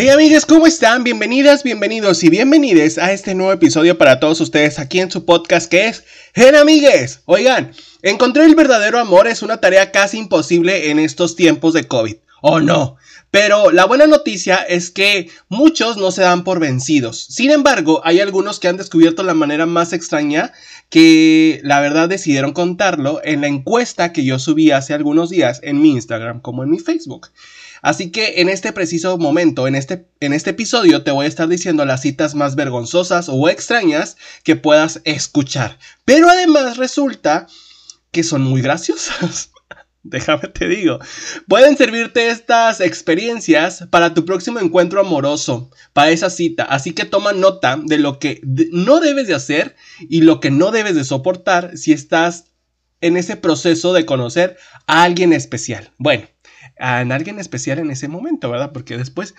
Hey amigues, ¿cómo están? Bienvenidas, bienvenidos y bienvenides a este nuevo episodio para todos ustedes aquí en su podcast que es Gen Amigues. Oigan, encontrar el verdadero amor es una tarea casi imposible en estos tiempos de COVID. ¿O no? Pero la buena noticia es que muchos no se dan por vencidos. Sin embargo, hay algunos que han descubierto la manera más extraña que la verdad decidieron contarlo en la encuesta que yo subí hace algunos días en mi Instagram como en mi Facebook. Así que en este preciso momento, en este, en este episodio, te voy a estar diciendo las citas más vergonzosas o extrañas que puedas escuchar. Pero además resulta que son muy graciosas. Déjame te digo. Pueden servirte estas experiencias para tu próximo encuentro amoroso, para esa cita. Así que toma nota de lo que no debes de hacer y lo que no debes de soportar si estás en ese proceso de conocer a alguien especial. Bueno, a alguien especial en ese momento, ¿verdad? Porque después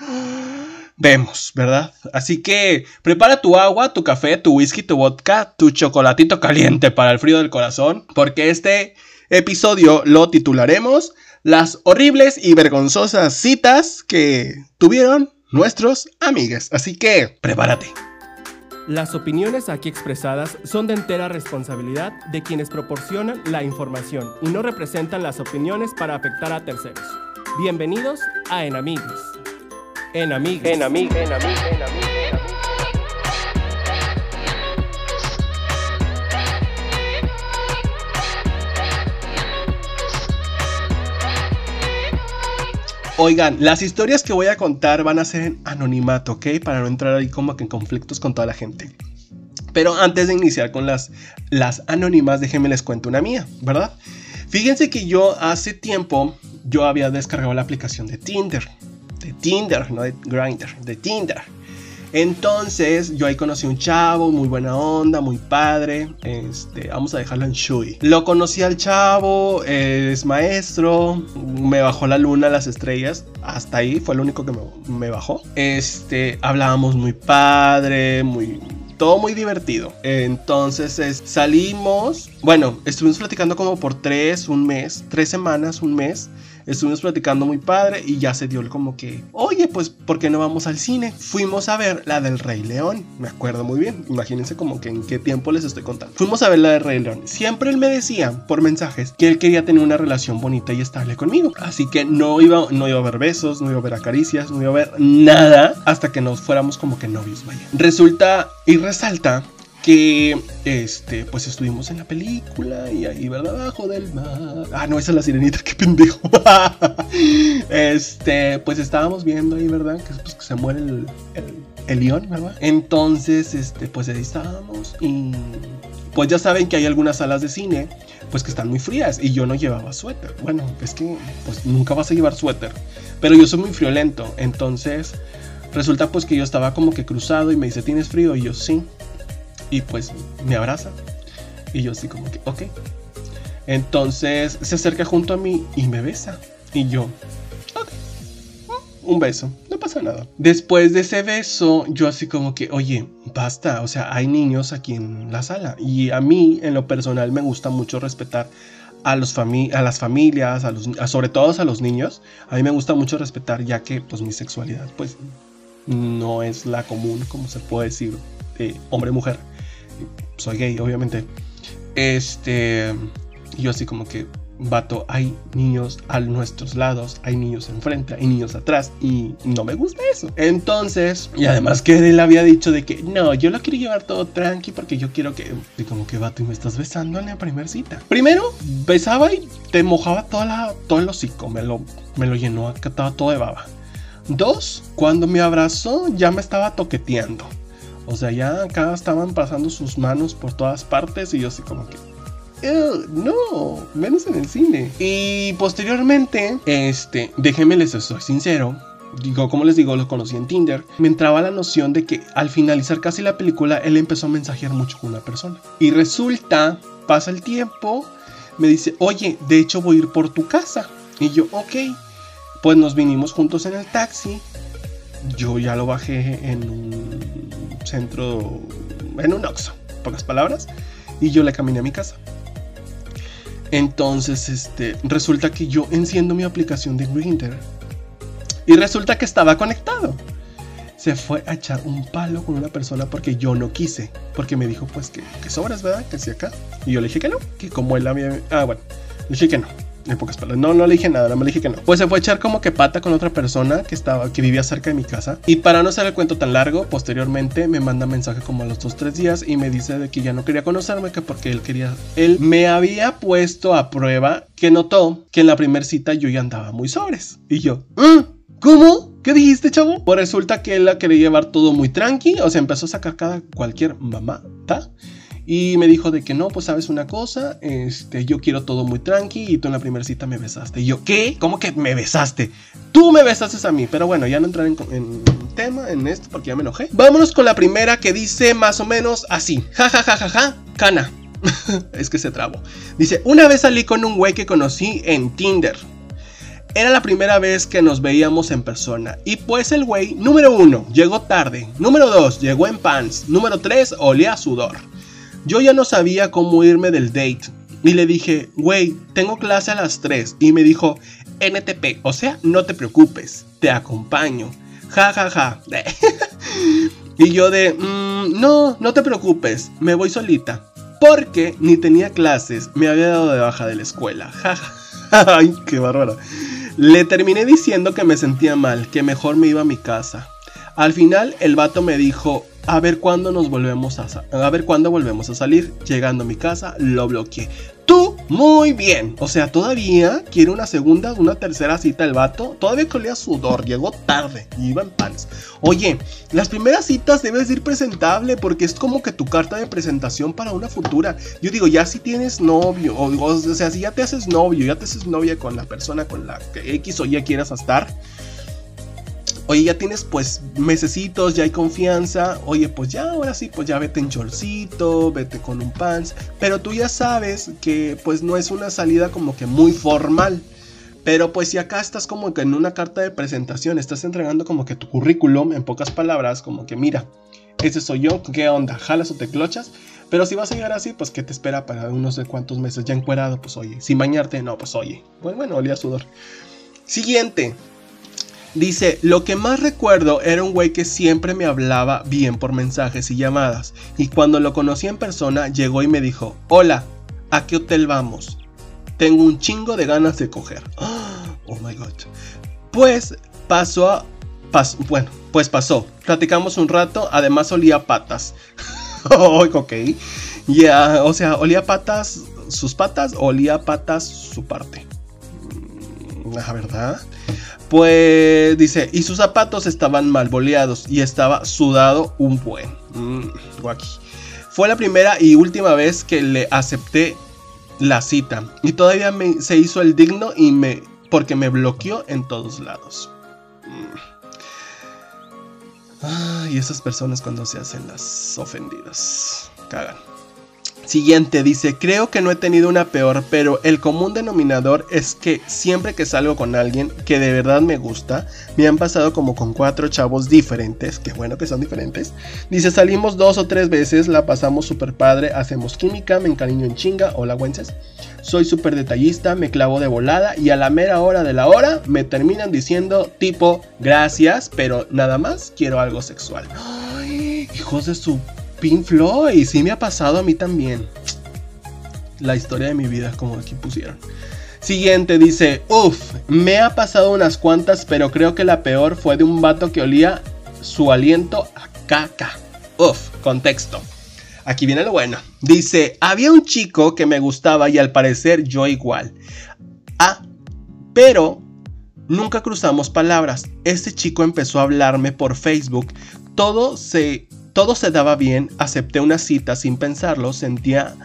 vemos, ¿verdad? Así que prepara tu agua, tu café, tu whisky, tu vodka, tu chocolatito caliente para el frío del corazón, porque este episodio lo titularemos Las horribles y vergonzosas citas que tuvieron nuestros amigues. Así que prepárate. Las opiniones aquí expresadas son de entera responsabilidad de quienes proporcionan la información y no representan las opiniones para afectar a terceros. Bienvenidos a Enamigues. Enamigues. Enamigues. Enamigues. Enamigues. Oigan, las historias que voy a contar van a ser en anonimato, ¿ok? Para no entrar ahí como que en conflictos con toda la gente. Pero antes de iniciar con las, las anónimas, déjenme les cuento una mía, ¿verdad? Fíjense que yo hace tiempo, yo había descargado la aplicación de Tinder. De Tinder, no de Grindr, de Tinder. Entonces, yo ahí conocí a un chavo, muy buena onda, muy padre. Este, vamos a dejarlo en Shui. Lo conocí al chavo, es maestro, me bajó la luna, las estrellas. Hasta ahí fue lo único que me, bajó. Este, hablábamos muy padre, muy, todo muy divertido. Entonces salimos, bueno, estuvimos platicando como por tres, un mes, tres semanas, un mes. Estuvimos platicando muy padre y ya se dio el como que, oye, pues, ¿por qué no vamos al cine? Fuimos a ver la del Rey León, me acuerdo muy bien, imagínense como que en qué tiempo les estoy contando. Fuimos a ver la del Rey León. Siempre él me decía por mensajes que él quería tener una relación bonita y estable conmigo. Así que no iba, no iba a ver besos, no iba a ver acaricias, no iba a ver nada hasta que nos fuéramos como que novios, vaya. Resulta y resalta que este pues estuvimos en la película y ahí verdad abajo del mar. Ah no esa es la sirenita qué pendejo. Este pues estábamos viendo ahí verdad que, pues, que se muere el, el, león verdad entonces este pues ahí estábamos y pues ya saben que hay algunas salas de cine pues que están muy frías y yo no llevaba suéter. Bueno es que pues nunca vas a llevar suéter pero yo soy muy friolento. Entonces resulta pues que yo estaba como que cruzado y me dice tienes frío y yo sí y pues me abraza. Y yo así como que, ok. Entonces se acerca junto a mí y me besa. Y yo, ok. Un beso, no pasa nada. Después de ese beso, yo así como que, oye, basta, o sea, hay niños aquí en la sala. Y a mí, en lo personal, me gusta mucho respetar a, los a las familias, a los, sobre todo a los niños. A mí me gusta mucho respetar, ya que pues mi sexualidad, pues, no es la común, como se puede decir, de hombre-mujer soy gay, obviamente. Este, yo así como que, vato, hay niños a nuestros lados, hay niños enfrente, hay niños atrás y no me gusta eso. Entonces, y además que él había dicho de que no, yo lo quiero llevar todo tranqui porque yo quiero que, y como que vato, y me estás besando en la primera cita. Primero, besaba y te mojaba toda la, todo el hocico, me lo, me lo llenó, estaba todo de baba. Dos, cuando me abrazó ya me estaba toqueteando. O sea, ya acá estaban pasando sus manos por todas partes y yo así como que... no, menos en el cine. Y posteriormente, este, déjenme les soy sincero, digo, como les digo, lo conocí en Tinder, me entraba la noción de que al finalizar casi la película, él empezó a mensajear mucho con una persona. Y resulta, pasa el tiempo, me dice, oye, de hecho voy a ir por tu casa. Y yo, ok, pues nos vinimos juntos en el taxi. Yo ya lo bajé en un centro, en un Oxxo, pocas palabras, y yo le caminé a mi casa. Entonces, este, resulta que yo enciendo mi aplicación de Grindr y resulta que estaba conectado. se fue a echar un palo con una persona porque yo no quise. Porque me dijo, pues que, que sobras, ¿verdad? Que si acá. Y yo le dije que no, que como él había. Ah, bueno, le dije que no. No, no le dije nada, me le dije que no. Pues se fue a echar como que pata con otra persona que estaba, que vivía cerca de mi casa. Y para no hacer el cuento tan largo, posteriormente me manda mensaje como a los dos, tres días y me dice de que ya no quería conocerme, que porque él quería. Él me había puesto a prueba que notó que en la primera cita yo ya andaba muy sobres. Y yo, ¿Mm? ¿cómo? ¿Qué dijiste, chavo? Pues resulta que él la quería llevar todo muy tranqui, o sea, empezó a sacar cada cualquier mamá, ¿ta? Y me dijo de que no, pues sabes una cosa, este, yo quiero todo muy tranqui y tú en la primera cita me besaste. Y yo, ¿qué? ¿Cómo que me besaste? Tú me besaste a mí, pero bueno, ya no entrar en, en tema, en esto, porque ya me enojé. Vámonos con la primera que dice más o menos así, ja, ja, ja, ja, ja, cana. es que se trabó. Dice, una vez salí con un güey que conocí en Tinder. Era la primera vez que nos veíamos en persona. Y pues el güey, número uno, llegó tarde. Número dos, llegó en pants. Número tres, olía a sudor. Yo ya no sabía cómo irme del date. Y le dije, güey, tengo clase a las 3. Y me dijo, NTP, o sea, no te preocupes, te acompaño. Ja, ja, ja. y yo de, mmm, no, no te preocupes, me voy solita. Porque ni tenía clases, me había dado de baja de la escuela. Ja, ja. Ay, qué bárbara. Le terminé diciendo que me sentía mal, que mejor me iba a mi casa. Al final el vato me dijo, a ver cuándo nos volvemos a, a ver cuándo volvemos a salir. Llegando a mi casa, lo bloqueé. Tú, muy bien. O sea, todavía quiere una segunda, una tercera cita el vato. Todavía colía sudor, llegó tarde y iba en pants. Oye, las primeras citas debes ir presentable porque es como que tu carta de presentación para una futura. Yo digo, ya si tienes novio, o, o sea, si ya te haces novio, ya te haces novia con la persona con la que X o Y quieras estar Oye, ya tienes pues mesecitos, ya hay confianza. Oye, pues ya ahora sí, pues ya vete en chorcito, vete con un pants. Pero tú ya sabes que pues no es una salida como que muy formal. Pero pues si acá estás como que en una carta de presentación, estás entregando como que tu currículum, en pocas palabras, como que mira, ese soy yo, ¿qué onda? ¿Jalas o te clochas? Pero si vas a llegar así, pues ¿qué te espera para unos de cuantos meses ya encuerado? Pues oye, sin bañarte, no, pues oye. Bueno, bueno, olía sudor. Siguiente, Dice, lo que más recuerdo era un güey que siempre me hablaba bien por mensajes y llamadas. Y cuando lo conocí en persona, llegó y me dijo, hola, ¿a qué hotel vamos? Tengo un chingo de ganas de coger. Oh my god. Pues pasó a... bueno, pues pasó. Platicamos un rato, además olía patas. oh, ok. Ya, o sea, olía patas sus patas, olía patas su parte. Mm, la verdad. Pues dice, y sus zapatos estaban mal boleados y estaba sudado un buen. Mm, Fue la primera y última vez que le acepté la cita y todavía me, se hizo el digno y me porque me bloqueó en todos lados. Mm. y esas personas cuando se hacen las ofendidas, cagan. Siguiente dice, creo que no he tenido una peor, pero el común denominador es que siempre que salgo con alguien que de verdad me gusta, me han pasado como con cuatro chavos diferentes, que bueno que son diferentes. Dice, salimos dos o tres veces, la pasamos súper padre, hacemos química, me encariño en chinga, hola güences. Soy súper detallista, me clavo de volada y a la mera hora de la hora me terminan diciendo tipo, gracias, pero nada más quiero algo sexual. Ay, hijos de su Pink Floyd, sí me ha pasado a mí también. La historia de mi vida, como aquí pusieron. Siguiente dice, uff, me ha pasado unas cuantas, pero creo que la peor fue de un vato que olía su aliento a caca. Uff, contexto. Aquí viene lo bueno. Dice, había un chico que me gustaba y al parecer yo igual. Ah, pero nunca cruzamos palabras. Este chico empezó a hablarme por Facebook. Todo se todo se daba bien, acepté una cita sin pensarlo, sentía...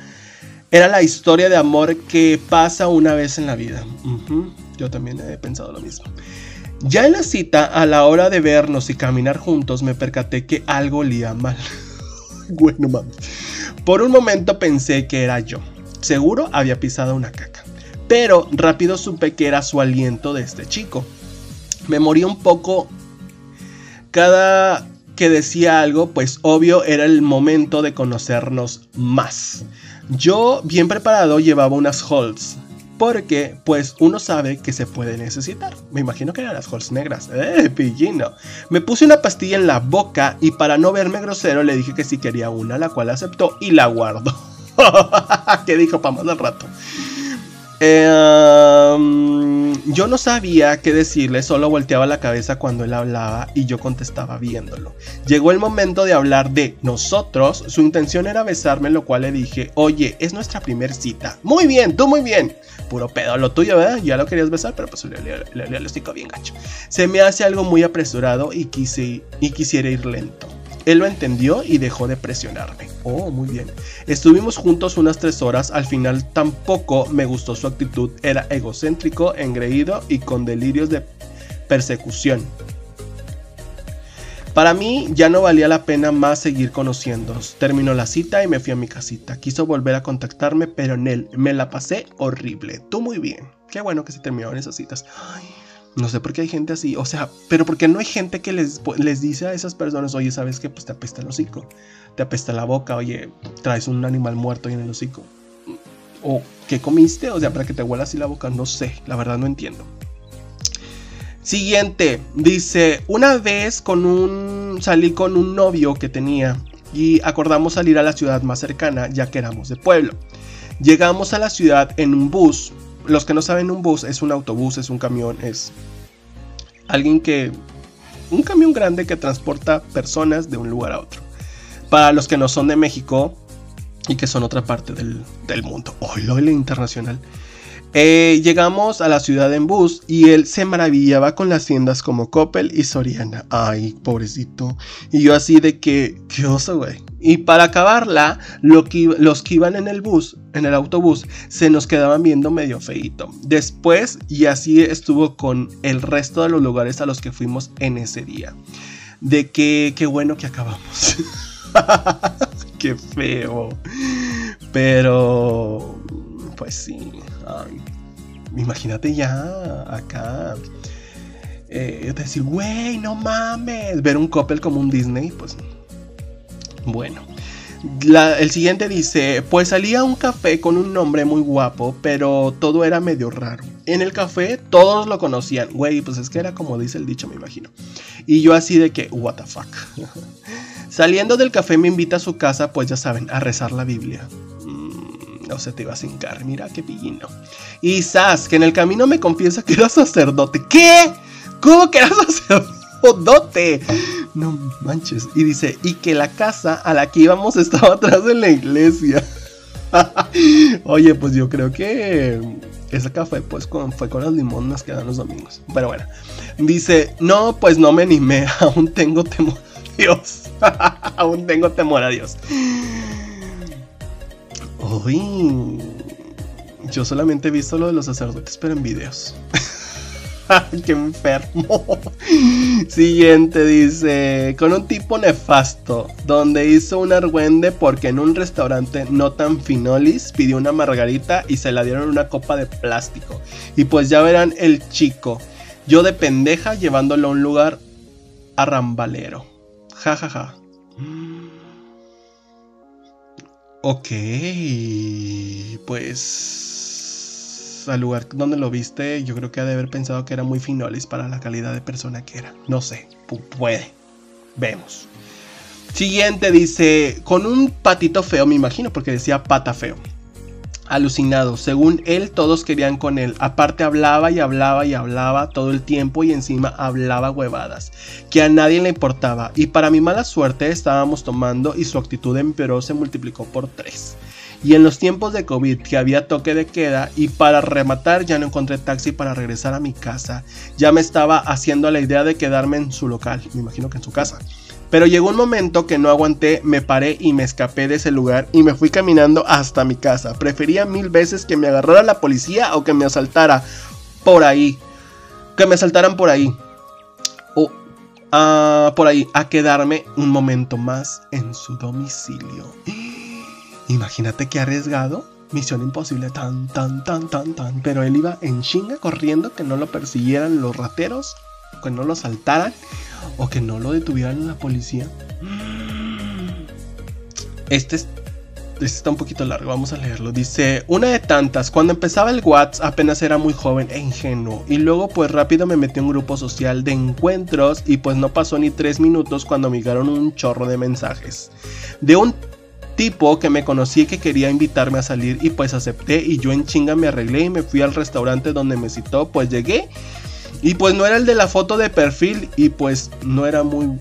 Era la historia de amor que pasa una vez en la vida. Yo también he pensado lo mismo. Ya en la cita, a la hora de vernos y caminar juntos, me percaté que algo olía mal. bueno, mames. Por un momento pensé que era yo. Seguro había pisado una caca. Pero rápido supe que era su aliento de este chico. Me morí un poco cada que decía algo, pues obvio era el momento de conocernos más. Yo, bien preparado, llevaba unas holds porque pues uno sabe que se puede necesitar. Me imagino que eran las Halls negras. ¡Eh, pillino! Me puse una pastilla en la boca y para no verme grosero le dije que si quería una, la cual aceptó y la guardó. ¿Qué dijo para más al rato? Em, yo no sabía qué decirle, solo volteaba la cabeza cuando él hablaba y yo contestaba viéndolo. Llegó el momento de hablar de nosotros, su intención era besarme, lo cual le dije, oye, es nuestra primer cita. Muy bien, tú muy bien. Puro pedo, lo tuyo, ¿verdad? Ya lo querías besar, pero pues le, le, le, bien gacho. Se me hace algo muy apresurado y quisiera ir lento. Él lo entendió y dejó de presionarme. Oh, muy bien. Estuvimos juntos unas tres horas. Al final tampoco me gustó su actitud. Era egocéntrico, engreído y con delirios de persecución. Para mí ya no valía la pena más seguir conociéndonos. Terminó la cita y me fui a mi casita. Quiso volver a contactarme, pero en él me la pasé horrible. Tú muy bien. Qué bueno que se terminaron esas citas. Ay, no sé por qué hay gente así, o sea, pero porque no hay gente que les, les dice a esas personas, oye, ¿sabes qué? Pues te apesta el hocico, te apesta la boca, oye, traes un animal muerto ahí en el hocico. O, ¿qué comiste? O sea, para que te huela así la boca, no sé, la verdad no entiendo. Siguiente, dice, una vez con un, salí con un novio que tenía y acordamos salir a la ciudad más cercana ya que éramos de pueblo. Llegamos a la ciudad en un bus los que no saben, un bus es un autobús, es un camión, es alguien que... Un camión grande que transporta personas de un lugar a otro. Para los que no son de México y que son otra parte del, del mundo. Hoy lo internacional. Eh, llegamos a la ciudad en bus y él se maravillaba con las tiendas como Coppel y Soriana. Ay, pobrecito. Y yo así de que, qué oso, güey. Y para acabarla, los que iban en el bus, en el autobús, se nos quedaban viendo medio feito. Después, y así estuvo con el resto de los lugares a los que fuimos en ese día. De que, qué bueno que acabamos. qué feo. Pero, pues sí imagínate ya acá. Eh, decir, güey, no mames. Ver un couple como un Disney, pues. Bueno. el siguiente dice, pues salía a un café con un nombre muy guapo, pero todo era medio raro. En el café todos lo conocían, güey, pues es que era como dice el dicho, me imagino. Y yo así de que, what the fuck. Saliendo del café me invita a su casa, pues ya saben, a rezar la Biblia no se te iba a hincar, mira qué pillino. Y Sas, que en el camino me confiesa que era sacerdote. ¿Qué? ¿Cómo que era sacerdote? No manches. Y dice, y que la casa a la que íbamos estaba atrás de la iglesia. Oye, pues yo creo que ese café pues fue con las limonas que dan los domingos. Pero bueno. Dice, no, pues no me animé. Aún tengo temor a Dios. Aún tengo temor a Dios. Uy, yo solamente he visto lo de los sacerdotes, pero en videos. ¡Qué enfermo! Siguiente dice, con un tipo nefasto, donde hizo un argüende porque en un restaurante no tan finolis pidió una margarita y se la dieron una copa de plástico. Y pues ya verán el chico, yo de pendeja llevándolo a un lugar arrambalero. Ja, ja, ja. Ok, pues al lugar donde lo viste, yo creo que ha de haber pensado que era muy finolis para la calidad de persona que era. No sé, puede. Vemos. Siguiente dice, con un patito feo, me imagino, porque decía pata feo alucinado. Según él, todos querían con él. Aparte hablaba y hablaba y hablaba todo el tiempo y encima hablaba huevadas, que a nadie le importaba. Y para mi mala suerte estábamos tomando y su actitud empeoró se multiplicó por tres. Y en los tiempos de COVID que había toque de queda y para rematar ya no encontré taxi para regresar a mi casa. Ya me estaba haciendo la idea de quedarme en su local, me imagino que en su casa. Pero llegó un momento que no aguanté, me paré y me escapé de ese lugar y me fui caminando hasta mi casa. Prefería mil veces que me agarrara la policía o que me asaltara por ahí. Que me asaltaran por ahí. O uh, por ahí a quedarme un momento más en su domicilio. Imagínate qué arriesgado. Misión imposible, tan, tan, tan, tan, tan. Pero él iba en chinga corriendo que no lo persiguieran los rateros, que no lo saltaran o que no lo detuvieran la policía. Este es está un poquito largo, vamos a leerlo. Dice, una de tantas, cuando empezaba el WhatsApp apenas era muy joven e ingenuo. Y luego pues rápido me metí en un grupo social de encuentros y pues no pasó ni tres minutos cuando me llegaron un chorro de mensajes. De un tipo que me conocí y que quería invitarme a salir y pues acepté y yo en chinga me arreglé y me fui al restaurante donde me citó, pues llegué y pues no era el de la foto de perfil y pues no era muy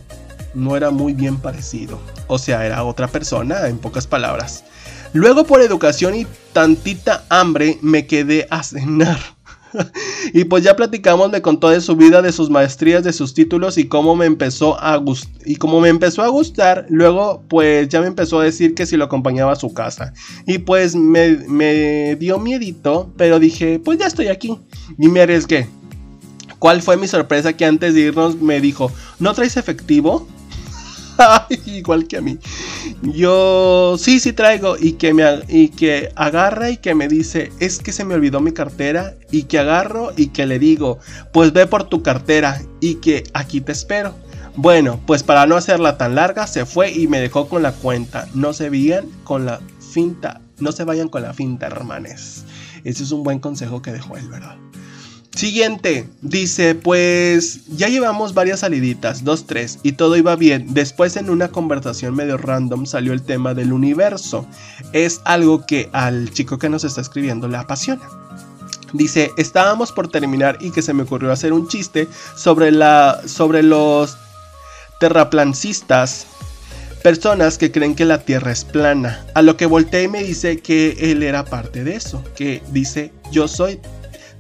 no era muy bien parecido. O sea, era otra persona, en pocas palabras. Luego por educación y tantita hambre me quedé a cenar. y pues ya platicamos, me contó de su vida, de sus maestrías, de sus títulos y cómo me empezó a gustar. Y como me empezó a gustar, luego pues ya me empezó a decir que si lo acompañaba a su casa. Y pues me, me dio miedito, pero dije, pues ya estoy aquí. Y me arriesgué. ¿Cuál fue mi sorpresa que antes de irnos me dijo, ¿no traes efectivo? Igual que a mí. Yo sí, sí traigo. Y que, me, y que agarra y que me dice, es que se me olvidó mi cartera. Y que agarro y que le digo, pues ve por tu cartera. Y que aquí te espero. Bueno, pues para no hacerla tan larga, se fue y me dejó con la cuenta. No se vayan con la finta. No se vayan con la finta, hermanes. Ese es un buen consejo que dejó él, ¿verdad? Siguiente, dice, pues ya llevamos varias saliditas, dos, tres, y todo iba bien. Después en una conversación medio random salió el tema del universo. Es algo que al chico que nos está escribiendo le apasiona. Dice, estábamos por terminar y que se me ocurrió hacer un chiste sobre, la, sobre los terraplancistas, personas que creen que la Tierra es plana. A lo que volteé y me dice que él era parte de eso, que dice, yo soy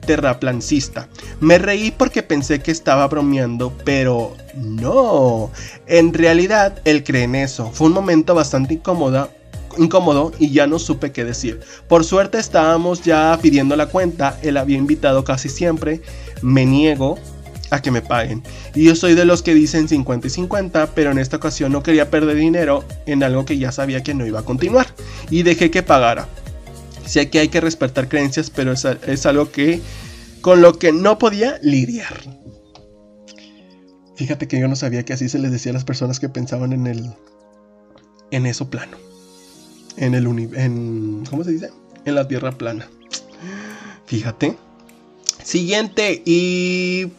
terraplancista. Me reí porque pensé que estaba bromeando, pero no. En realidad, él cree en eso. Fue un momento bastante incómodo, incómodo y ya no supe qué decir. Por suerte estábamos ya pidiendo la cuenta, él había invitado casi siempre, me niego a que me paguen. Y yo soy de los que dicen 50 y 50, pero en esta ocasión no quería perder dinero en algo que ya sabía que no iba a continuar y dejé que pagara. Sé que hay que respetar creencias, pero es, algo que con lo que no podía lidiar. Fíjate que yo no sabía que así se les decía a las personas que pensaban en el en eso plano. En el en ¿cómo se dice? En la tierra plana. Fíjate. Siguiente y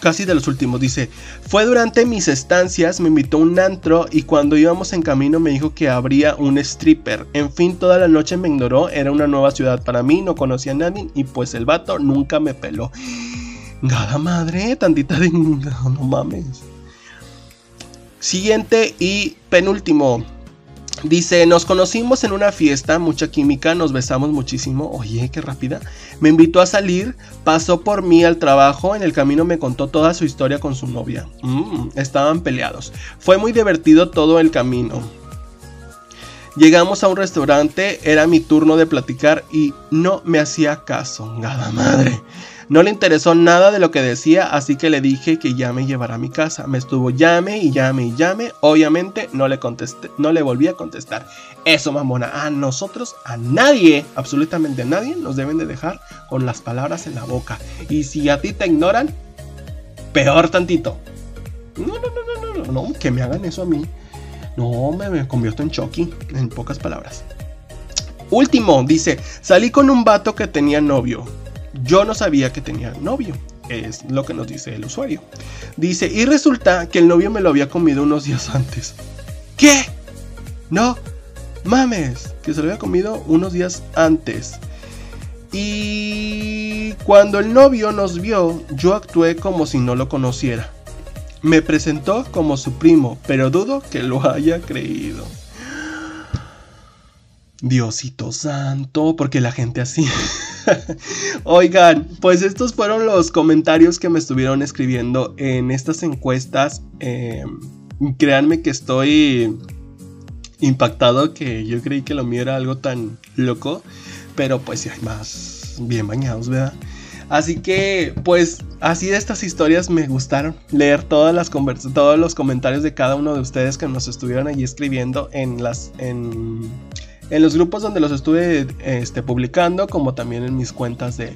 casi de los últimos. Dice, fue durante mis estancias, me invitó un antro y cuando íbamos en camino me dijo que habría un stripper. En fin, toda la noche me ignoró, era una nueva ciudad para mí, no conocía a nadie y pues el vato nunca me peló. Gada madre, tantita de... No mames. Siguiente y penúltimo. Dice, nos conocimos en una fiesta, mucha química, nos besamos muchísimo. Oye, qué rápida. Me invitó a salir, pasó por mí al trabajo, en el camino me contó toda su historia con su novia. Mm, estaban peleados. Fue muy divertido todo el camino. Llegamos a un restaurante, era mi turno de platicar y no me hacía caso. Gada madre. No le interesó nada de lo que decía, así que le dije que ya me llevara a mi casa. Me estuvo llame y llame y llame. Obviamente no le contesté, no le volví a contestar. Eso, mamona, a nosotros, a nadie, absolutamente a nadie, nos deben de dejar con las palabras en la boca. Y si a ti te ignoran, peor tantito. No, no, no, no, no, no, que me hagan eso a mí. No, me, me convierto en Chucky, en pocas palabras. Último, dice, salí con un vato que tenía novio. Yo no sabía que tenía novio. Es lo que nos dice el usuario. Dice, y resulta que el novio me lo había comido unos días antes. ¿Qué? No, mames, que se lo había comido unos días antes. Y cuando el novio nos vio, yo actué como si no lo conociera. Me presentó como su primo, pero dudo que lo haya creído. Diosito santo, porque la gente así. Oigan, pues estos fueron los comentarios que me estuvieron escribiendo en estas encuestas. Em, créanme que estoy impactado que yo creí que lo mío era algo tan loco, pero pues si hay más bien bañados, ¿verdad? Así que, pues, así de estas historias me gustaron leer todas las todos los comentarios de cada uno de ustedes que nos estuvieron allí escribiendo en las en los grupos donde los estuve este, publicando, como también en mis cuentas de,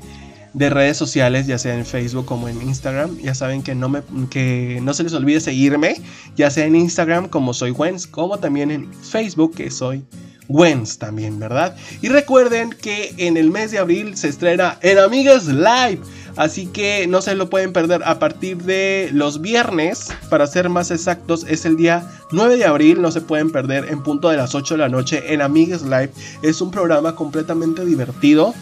de redes sociales, ya sea en Facebook como en Instagram. Ya saben que no, que no se les olvide seguirme, ya sea en Instagram como soy Wens, como también en Facebook que soy Wens también, ¿verdad? Y recuerden que en el mes de abril se estrena En Amigas Live. Así que no se lo pueden perder a partir de los viernes, para ser más exactos, es el día 9 de abril, no se pueden perder en punto de las 8 de la noche en Amigas Live. Es un programa completamente divertido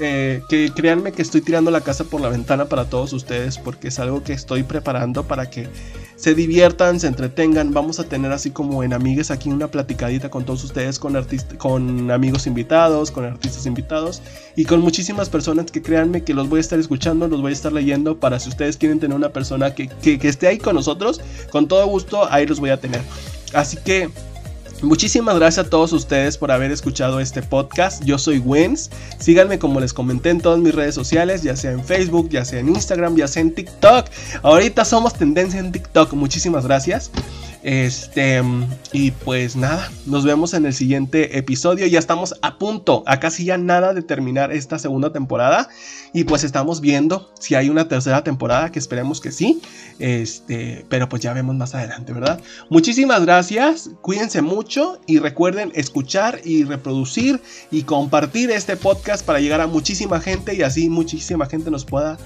eh, que créanme que estoy tirando la casa por la ventana para todos ustedes porque es algo que estoy preparando para que se diviertan, se entretengan. Vamos a tener así como en Amigues aquí una platicadita con todos ustedes, con, con amigos invitados, con artistas invitados y con muchísimas personas que créanme que los voy a estar escuchando, los voy a estar leyendo para si ustedes quieren tener una persona que, que esté ahí con nosotros, con todo gusto ahí los voy a tener. Así que Muchísimas gracias a todos ustedes por haber escuchado este podcast. Yo soy Wens. Síganme como les comenté en todas mis redes sociales, ya sea en Facebook, ya sea en Instagram, ya sea en TikTok. Ahorita somos tendencia en TikTok. Muchísimas gracias. Este, y pues nada, nos vemos en el siguiente episodio. Ya estamos a punto, a casi ya nada de terminar esta segunda temporada. Y pues estamos viendo si hay una tercera temporada, que esperemos que sí. Este, pero pues ya vemos más adelante, ¿verdad? Muchísimas gracias, cuídense mucho y recuerden escuchar y reproducir y compartir este podcast para llegar a muchísima gente y así muchísima gente nos pueda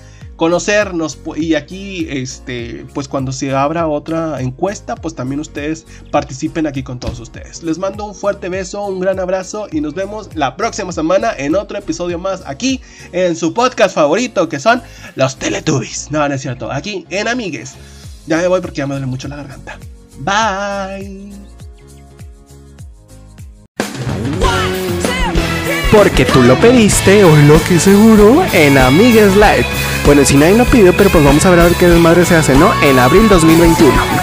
conocernos y aquí este pues cuando se abra otra encuesta pues también ustedes participen aquí con todos ustedes. Les mando un fuerte beso un gran abrazo y nos vemos la próxima semana en otro episodio más aquí en su podcast favorito que son los Teletubbies. No no es cierto aquí en Amigues. Ya me voy porque ya me duele mucho la garganta. Bye. Porque tú lo pediste o lo que seguro en Amigues Live. Bueno, si nadie lo pidió, pero pues vamos a ver a ver qué desmadre se hace, ¿no? En abril 2021.